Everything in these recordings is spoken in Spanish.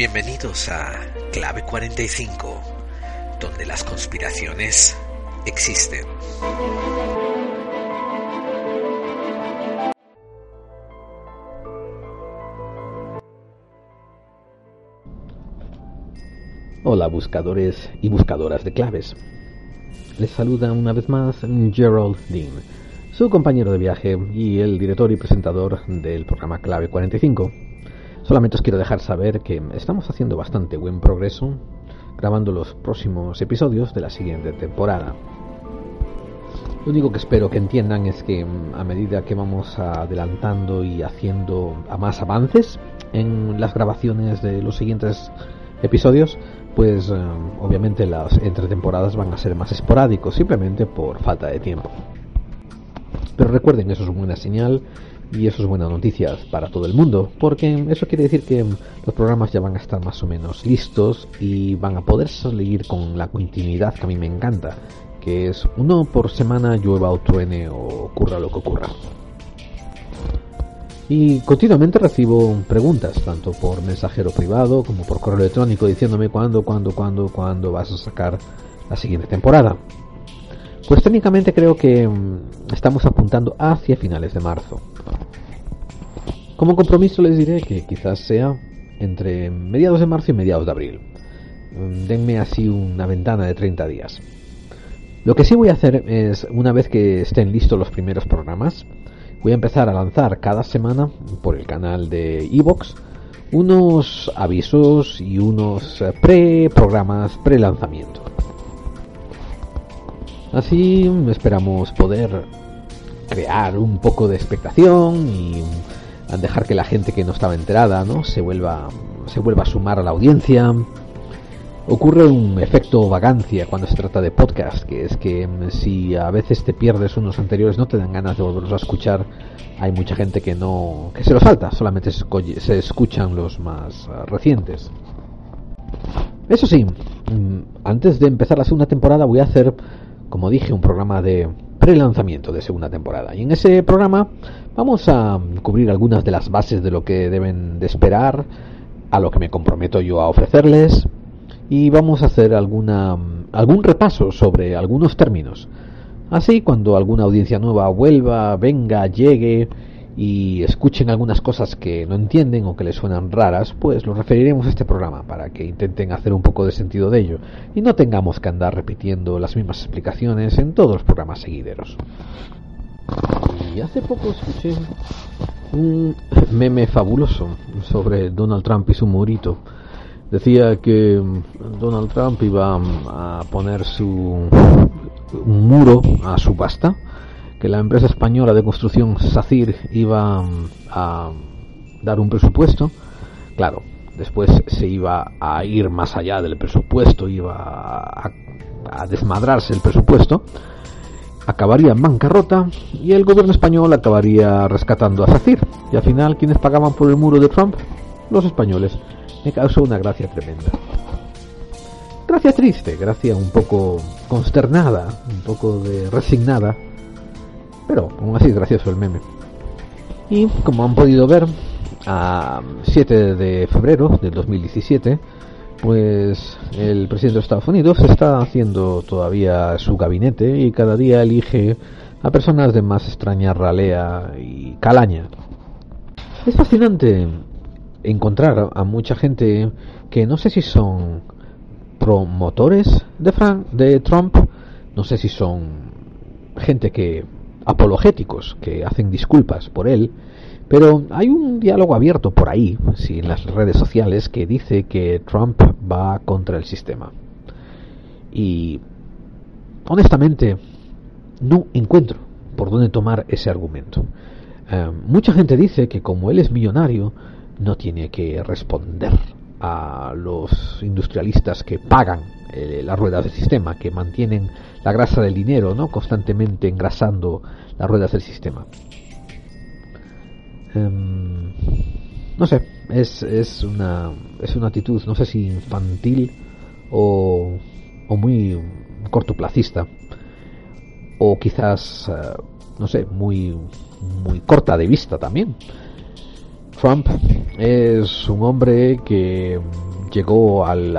Bienvenidos a Clave 45, donde las conspiraciones existen. Hola buscadores y buscadoras de claves. Les saluda una vez más Gerald Dean, su compañero de viaje y el director y presentador del programa Clave 45. Solamente os quiero dejar saber que estamos haciendo bastante buen progreso grabando los próximos episodios de la siguiente temporada. Lo único que espero que entiendan es que a medida que vamos adelantando y haciendo más avances en las grabaciones de los siguientes episodios, pues eh, obviamente las entretemporadas van a ser más esporádicos, simplemente por falta de tiempo. Pero recuerden, eso es una buena señal y eso es buena noticia para todo el mundo, porque eso quiere decir que los programas ya van a estar más o menos listos y van a poder salir con la continuidad que a mí me encanta, que es uno por semana llueva o truene o ocurra lo que ocurra. Y continuamente recibo preguntas, tanto por mensajero privado como por correo electrónico, diciéndome cuándo, cuándo, cuándo, cuándo vas a sacar la siguiente temporada. Pues técnicamente creo que mm, estamos apuntando hacia finales de marzo. Como compromiso les diré que quizás sea entre mediados de marzo y mediados de abril. Mm, denme así una ventana de 30 días. Lo que sí voy a hacer es, una vez que estén listos los primeros programas, voy a empezar a lanzar cada semana por el canal de Evox unos avisos y unos eh, pre-programas, pre-lanzamiento. Así esperamos poder crear un poco de expectación y dejar que la gente que no estaba enterada ¿no? se vuelva se vuelva a sumar a la audiencia ocurre un efecto vagancia cuando se trata de podcast, que es que mm, si a veces te pierdes unos anteriores no te dan ganas de volverlos a escuchar, hay mucha gente que no que se los falta, solamente se escuchan los más ah, recientes. Eso sí, mm, antes de empezar la segunda temporada voy a hacer, como dije, un programa de pre-lanzamiento de segunda temporada. Y en ese programa vamos a cubrir algunas de las bases de lo que deben de esperar, a lo que me comprometo yo a ofrecerles, y vamos a hacer alguna, algún repaso sobre algunos términos. Así, cuando alguna audiencia nueva vuelva, venga, llegue y escuchen algunas cosas que no entienden o que les suenan raras, pues los referiremos a este programa para que intenten hacer un poco de sentido de ello y no tengamos que andar repitiendo las mismas explicaciones en todos los programas seguideros. Y hace poco escuché un meme fabuloso sobre Donald Trump y su murito decía que Donald Trump iba a poner su muro a su pasta, que la empresa española de construcción SACIR iba a dar un presupuesto. Claro, después se iba a ir más allá del presupuesto, iba a, a desmadrarse el presupuesto, acabaría en bancarrota y el gobierno español acabaría rescatando a SACIR. Y al final, ¿quiénes pagaban por el muro de Trump? Los españoles me causó una gracia tremenda. Gracia triste, gracia un poco consternada, un poco de resignada, pero aún así es gracioso el meme. Y como han podido ver, a 7 de febrero del 2017, pues el presidente de Estados Unidos está haciendo todavía su gabinete y cada día elige a personas de más extraña ralea y calaña. Es fascinante encontrar a mucha gente que no sé si son promotores de, de Trump, no sé si son gente que apologéticos que hacen disculpas por él, pero hay un diálogo abierto por ahí, sí, en las redes sociales, que dice que Trump va contra el sistema. Y honestamente, no encuentro por dónde tomar ese argumento. Eh, mucha gente dice que como él es millonario, no tiene que responder a los industrialistas que pagan eh, las ruedas del sistema, que mantienen la grasa del dinero, ¿no? constantemente engrasando las ruedas del sistema. Em, no sé, es, es, una, es una actitud, no sé si infantil o, o muy cortoplacista, o quizás, eh, no sé, muy, muy corta de vista también. Trump es un hombre que llegó al,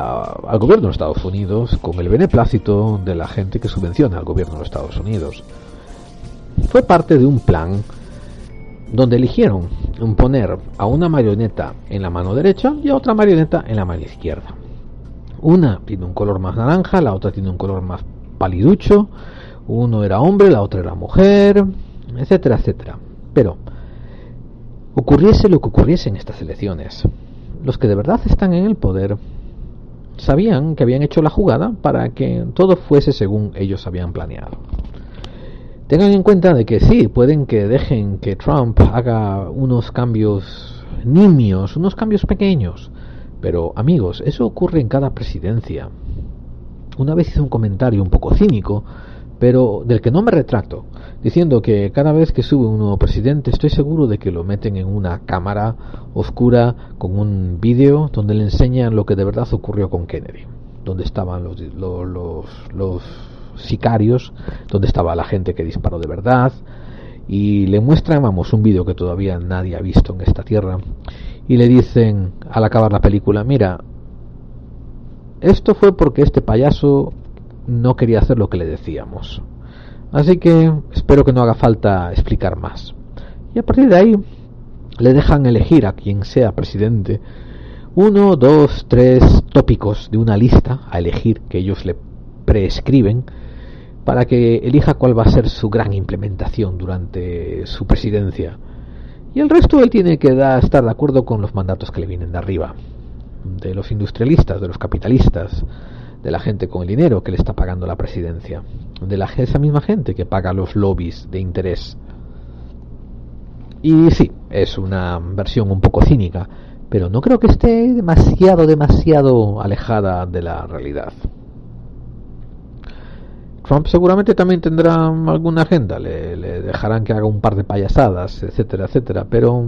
gobierno de Estados Unidos con el beneplácito de la gente que subvenciona al gobierno de Estados Unidos. Fue parte de un plan donde eligieron poner a una marioneta en la mano derecha y a otra marioneta en la mano izquierda. Una tiene un color más naranja, la otra tiene un color más paliducho, uno era hombre, la otra era mujer, etcétera, etcétera. Pero, ocurriese lo que ocurriese en estas elecciones, los que de verdad están en el poder sabían que habían hecho la jugada para que todo fuese según ellos habían planeado. Tengan en cuenta de que sí, pueden que dejen que Trump haga unos cambios nimios, unos cambios pequeños, pero amigos, eso ocurre en cada presidencia. Una vez hice un comentario un poco cínico, pero del que no me retracto, diciendo que cada vez que sube un nuevo presidente estoy seguro de que lo meten en una cámara oscura con un vídeo donde le enseñan lo que de verdad ocurrió con Kennedy, donde estaban los, los, los, sicarios, donde estaba la gente que disparó de verdad, y le muestran, vamos, un vídeo que todavía nadie ha visto en esta tierra, y le dicen al acabar la película, mira, esto fue porque este payaso no quería hacer lo que le decíamos. Así que espero que no haga falta explicar más. Y a partir de ahí le dejan elegir a quien sea presidente uno, dos, tres tópicos de una lista a elegir que ellos le prescriben para que elija cuál va a ser su gran implementación durante su presidencia. Y el resto él tiene que estar de acuerdo con los mandatos que le vienen de arriba, de los industrialistas, de los capitalistas, de la gente con el dinero que le está pagando la presidencia, de la, esa misma gente que paga los lobbies de interés. Y sí, es una versión un poco cínica, pero no creo que esté demasiado, demasiado alejada de la realidad. Trump seguramente también tendrá alguna agenda, le, le, dejarán que haga un par de payasadas, etcétera, etcétera, pero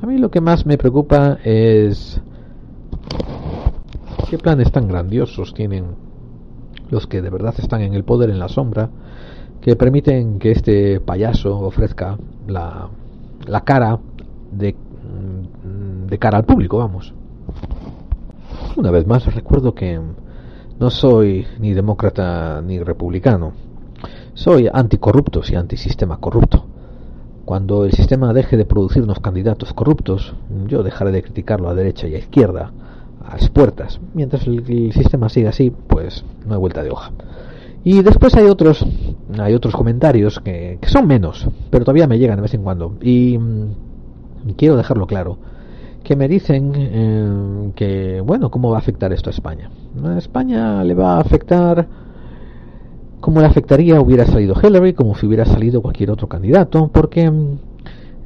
a mí lo que más me preocupa es ¿Qué planes tan grandiosos tienen los que de verdad están en el poder en la sombra que permiten que este payaso ofrezca la, la cara de, mm, de cara al público, vamos? Una vez más, recuerdo que no soy ni demócrata ni republicano. Soy anticorrupto y antisistema corrupto. Cuando el sistema deje de producirnos candidatos corruptos, yo dejaré de criticarlo a derecha y a izquierda a las puertas. Mientras el, sistema siga así, pues no hay vuelta de hoja. Y después hay otros, hay otros comentarios que, son menos, pero todavía me llegan de vez en cuando. Y mm, quiero dejarlo claro, que me dicen eh, que, bueno, ¿cómo va a afectar esto a España? A España le va a afectar como le afectaría hubiera salido Hillary, como si hubiera salido cualquier otro candidato, porque mm,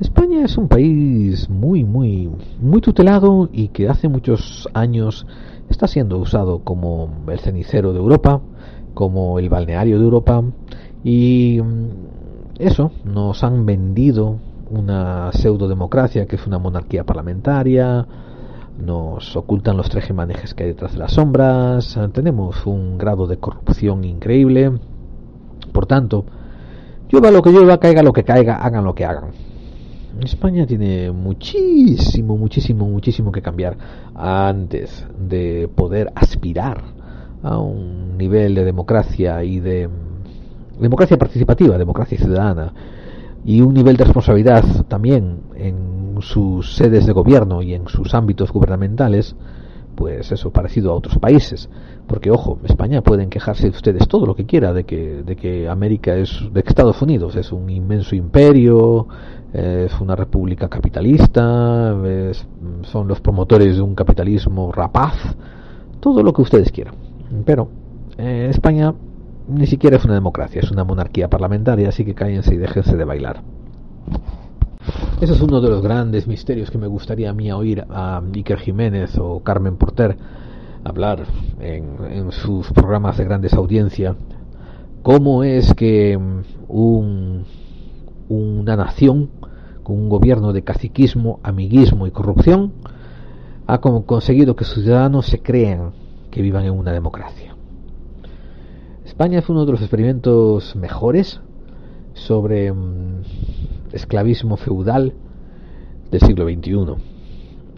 España es un país muy, muy, muy tutelado y que hace muchos años está siendo usado como el cenicero de Europa, como el balneario de Europa y mm, eso, nos han vendido una pseudo democracia que es una monarquía parlamentaria, nos ocultan los tres manejes que hay detrás de las sombras, tenemos un grado de corrupción increíble, por tanto, llueva lo que llueva, caiga lo que caiga, hagan lo que hagan España tiene muchísimo, muchísimo, muchísimo que cambiar antes de poder aspirar a un nivel de democracia y de democracia participativa, democracia ciudadana y un nivel de responsabilidad también en sus sedes de gobierno y en sus ámbitos gubernamentales, pues eso parecido a otros países. Porque ojo, España pueden quejarse ustedes todo lo que quiera de que, de que América es, de que Estados Unidos es un inmenso imperio, es una república capitalista, son los promotores de un capitalismo rapaz, todo lo que ustedes quieran. Pero eh, España ni siquiera es una democracia, es una monarquía parlamentaria, así que cállense y déjense de bailar. Ese es uno de los grandes misterios que me gustaría a mí oír a Iker Jiménez o Carmen Porter hablar en, sus programas de grandes audiencias. ¿Cómo es que un, una nación un gobierno de caciquismo, amiguismo y corrupción ha conseguido que sus ciudadanos se crean que vivan en una democracia? España fue uno de los experimentos mejores sobre mm, esclavismo feudal del siglo XXI.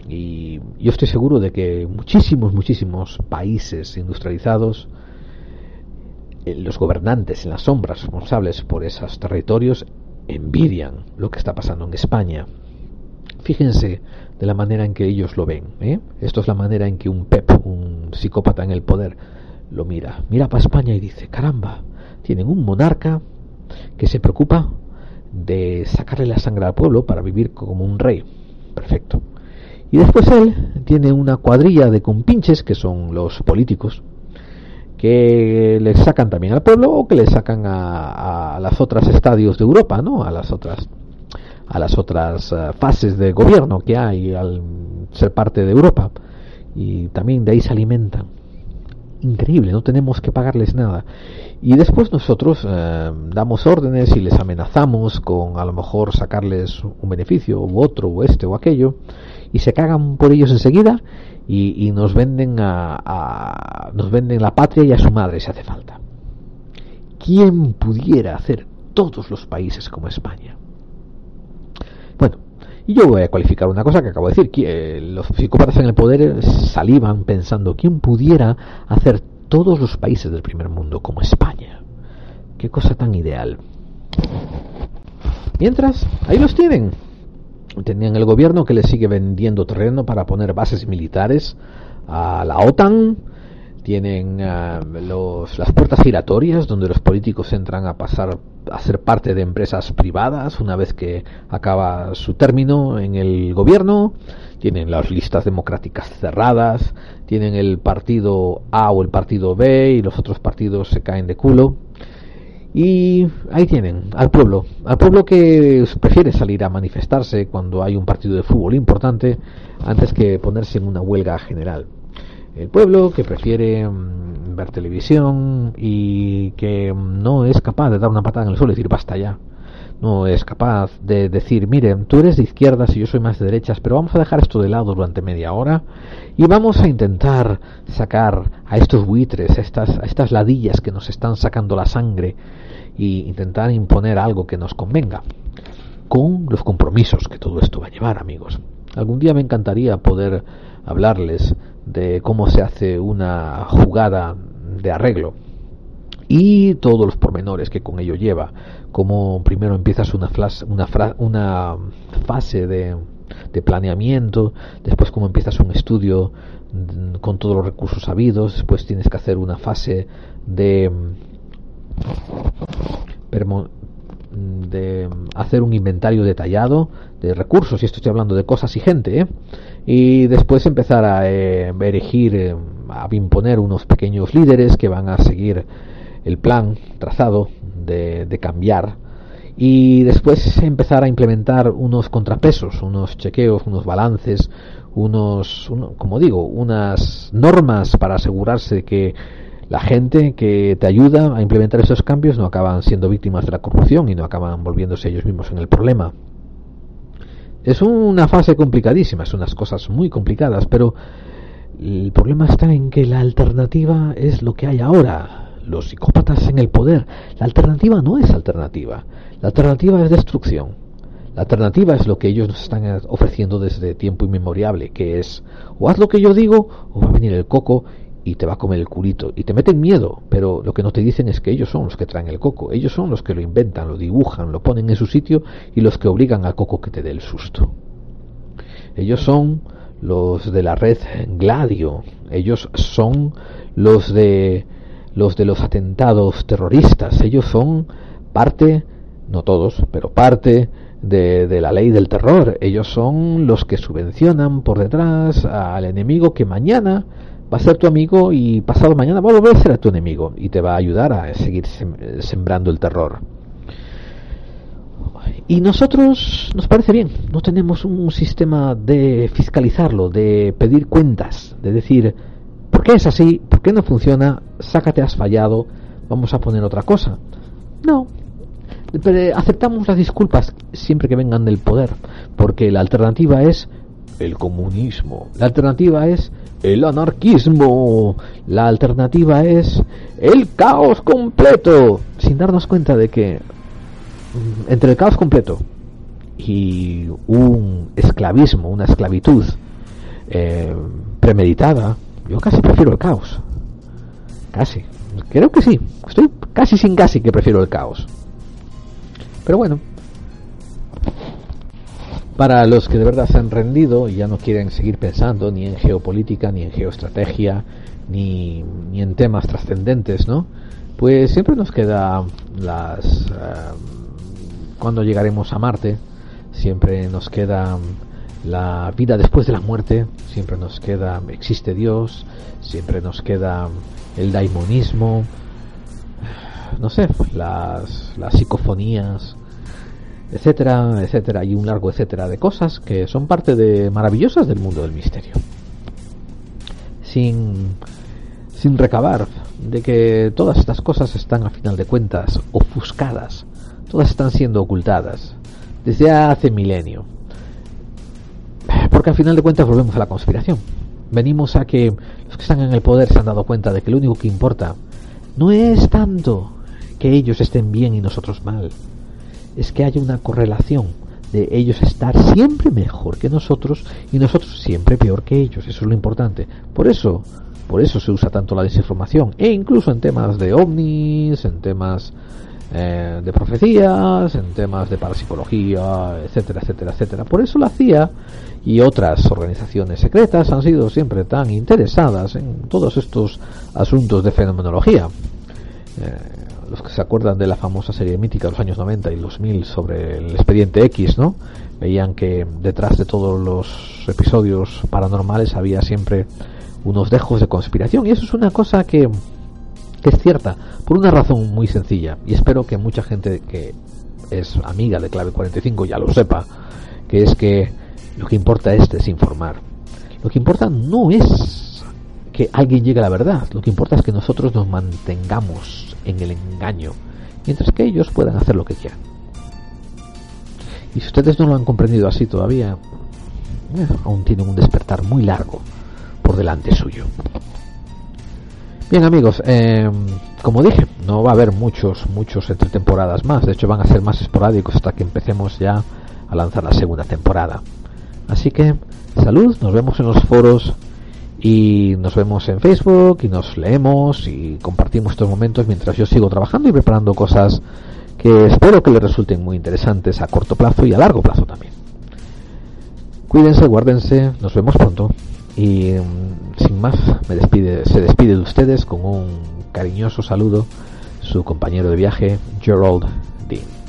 Y yo estoy seguro de que muchísimos, muchísimos países industrializados, eh, los gobernantes en las sombras responsables por esos territorios, envidian lo que está pasando en España. Fíjense de la manera en que ellos lo ven. ¿eh? Esto es la manera en que un Pep, un psicópata en el poder, lo mira. Mira para España y dice, caramba, tienen un monarca que se preocupa de sacarle la sangre al pueblo para vivir como un rey. Perfecto. Y después él tiene una cuadrilla de compinches, que son los políticos, que le sacan también al pueblo o que le sacan a, las otras estadios de Europa, ¿no? A las otras a las otras eh, fases de gobierno que hay al ser parte de Europa y también de ahí se alimentan increíble, no tenemos que pagarles nada. Y después nosotros eh, damos órdenes y les amenazamos con a lo mejor sacarles un beneficio u otro o este o aquello y se cagan por ellos enseguida y, nos venden a, nos venden la patria y a su madre si hace falta. ¿Quién pudiera hacer todos los países como España? Bueno, y yo voy a cualificar una cosa que acabo de decir, que los psicópatas en el poder salivan pensando quién pudiera hacer todos los países del primer mundo como España. Qué cosa tan ideal. Mientras, ahí los tienen. Tenían el gobierno que les sigue vendiendo terreno para poner bases militares a la OTAN, tienen eh, las puertas giratorias donde los políticos entran a pasar a ser parte de empresas privadas una vez que acaba su término en el gobierno, tienen las listas democráticas cerradas, tienen el partido A o el partido B y los otros partidos se caen de culo. Y ahí tienen al pueblo, al pueblo que prefiere salir a manifestarse cuando hay un partido de fútbol importante antes que ponerse en una huelga general el pueblo que prefiere mm, ver televisión y que no es capaz de dar una patada en el suelo y decir basta ya. No es capaz de decir, miren, tú eres de izquierdas y yo soy más de derechas, pero vamos a dejar esto de lado durante media hora y vamos a intentar sacar a estos buitres, a estas, a estas ladillas que nos están sacando la sangre y intentar imponer algo que nos convenga con los compromisos que todo esto va a llevar, amigos. Algún día me encantaría poder hablarles de cómo se hace una jugada de arreglo y todos los pormenores que con ello lleva, como primero empiezas una, una, una fase de, planeamiento, después cómo empiezas un estudio con todos los recursos habidos, después tienes que hacer una fase de de hacer un inventario detallado de recursos, y esto estoy hablando de cosas y gente, ¿eh? y después empezar a eh, erigir, eh, a imponer unos pequeños líderes que van a seguir el plan trazado de, cambiar y después empezar a implementar unos contrapesos, unos chequeos, unos balances, unos, como digo, unas normas para asegurarse de que la gente que te ayuda a implementar esos cambios no acaban siendo víctimas de la corrupción y no acaban volviéndose ellos mismos en el problema. Es una fase complicadísima, son unas cosas muy complicadas, pero el problema está en que la alternativa es lo que hay ahora. Los psicópatas en el poder. La alternativa no es alternativa. La alternativa es destrucción. La alternativa es lo que ellos nos están ofreciendo desde tiempo inmemorial, que es o haz lo que yo digo o va a venir el coco y te va a comer el culito y te meten miedo, pero lo que no te dicen es que ellos son los que traen el coco, ellos son los que lo inventan, lo dibujan, lo ponen en su sitio y los que obligan al coco que te dé el susto. Ellos son los de la red Gladio, ellos son los de los de los atentados terroristas, ellos son parte, no todos, pero parte de, de, la ley del terror. Ellos son los que subvencionan por detrás al enemigo que mañana va a ser tu amigo y pasado mañana va a volver a ser tu enemigo y te va a ayudar a seguir sembrando el terror. Y nosotros nos parece bien, no tenemos un sistema de fiscalizarlo, de pedir cuentas, de decir, ¿por qué es así? ¿Por qué no funciona? Sácate, has fallado, vamos a poner otra cosa. No, pero aceptamos las disculpas siempre que vengan del poder, porque la alternativa es el comunismo, la alternativa es el anarquismo, la alternativa es el caos completo, sin darnos cuenta de que mm, entre el caos completo y un esclavismo, una esclavitud eh, premeditada, yo casi prefiero el caos. Casi. Creo que sí. Estoy casi sin casi que prefiero el caos. Pero bueno, para los que de verdad se han rendido y ya no quieren seguir pensando ni en geopolítica, ni en geoestrategia, ni, ni en temas trascendentes, ¿no? Pues siempre nos queda las... Eh, cuando llegaremos a Marte, siempre nos queda la vida después de la muerte, siempre nos queda existe Dios, siempre nos queda el daimonismo, no sé, las, las psicofonías, etcétera, etcétera, y un largo etcétera de cosas que son parte de maravillosas del mundo del misterio. Sin, sin recabar de que todas estas cosas están a final de cuentas ofuscadas, todas están siendo ocultadas desde hace milenio. Porque al final de cuentas volvemos a la conspiración. Venimos a que los que están en el poder se han dado cuenta de que lo único que importa no es tanto que ellos estén bien y nosotros mal, es que haya una correlación de ellos estar siempre mejor que nosotros y nosotros siempre peor que ellos. Eso es lo importante. Por eso, por eso se usa tanto la desinformación e incluso en temas de ovnis, en temas eh, de profecías, en temas de parapsicología, etcétera, etcétera, etcétera. Por eso la CIA y otras organizaciones secretas han sido siempre tan interesadas en todos estos asuntos de fenomenología. Eh, los que se acuerdan de la famosa serie mítica de los años 90 y los 2000 sobre el expediente X, ¿no? Veían que detrás de todos los episodios paranormales había siempre unos dejos de conspiración y eso es una cosa que, que es cierta por una razón muy sencilla y espero que mucha gente que es amiga de Clave 45 ya lo sepa, que es que lo que importa es desinformar. Lo que importa no es que alguien llegue a la verdad, lo que importa es que nosotros nos mantengamos en el engaño, mientras que ellos puedan hacer lo que quieran. Y si ustedes no lo han comprendido así todavía, eh, aún tienen un despertar muy largo por delante suyo. Bien amigos, eh, como dije, no va a haber muchos, muchos entre temporadas más. De hecho van a ser más esporádicos hasta que empecemos ya a lanzar la segunda temporada. Así que, salud, nos vemos en los foros y nos vemos en Facebook y nos leemos y compartimos estos momentos mientras yo sigo trabajando y preparando cosas que espero que les resulten muy interesantes a corto plazo y a largo plazo también. Cuídense, guárdense, nos vemos pronto y mm, sin más me despide, se despide de ustedes con un cariñoso saludo su compañero de viaje Gerald Dean.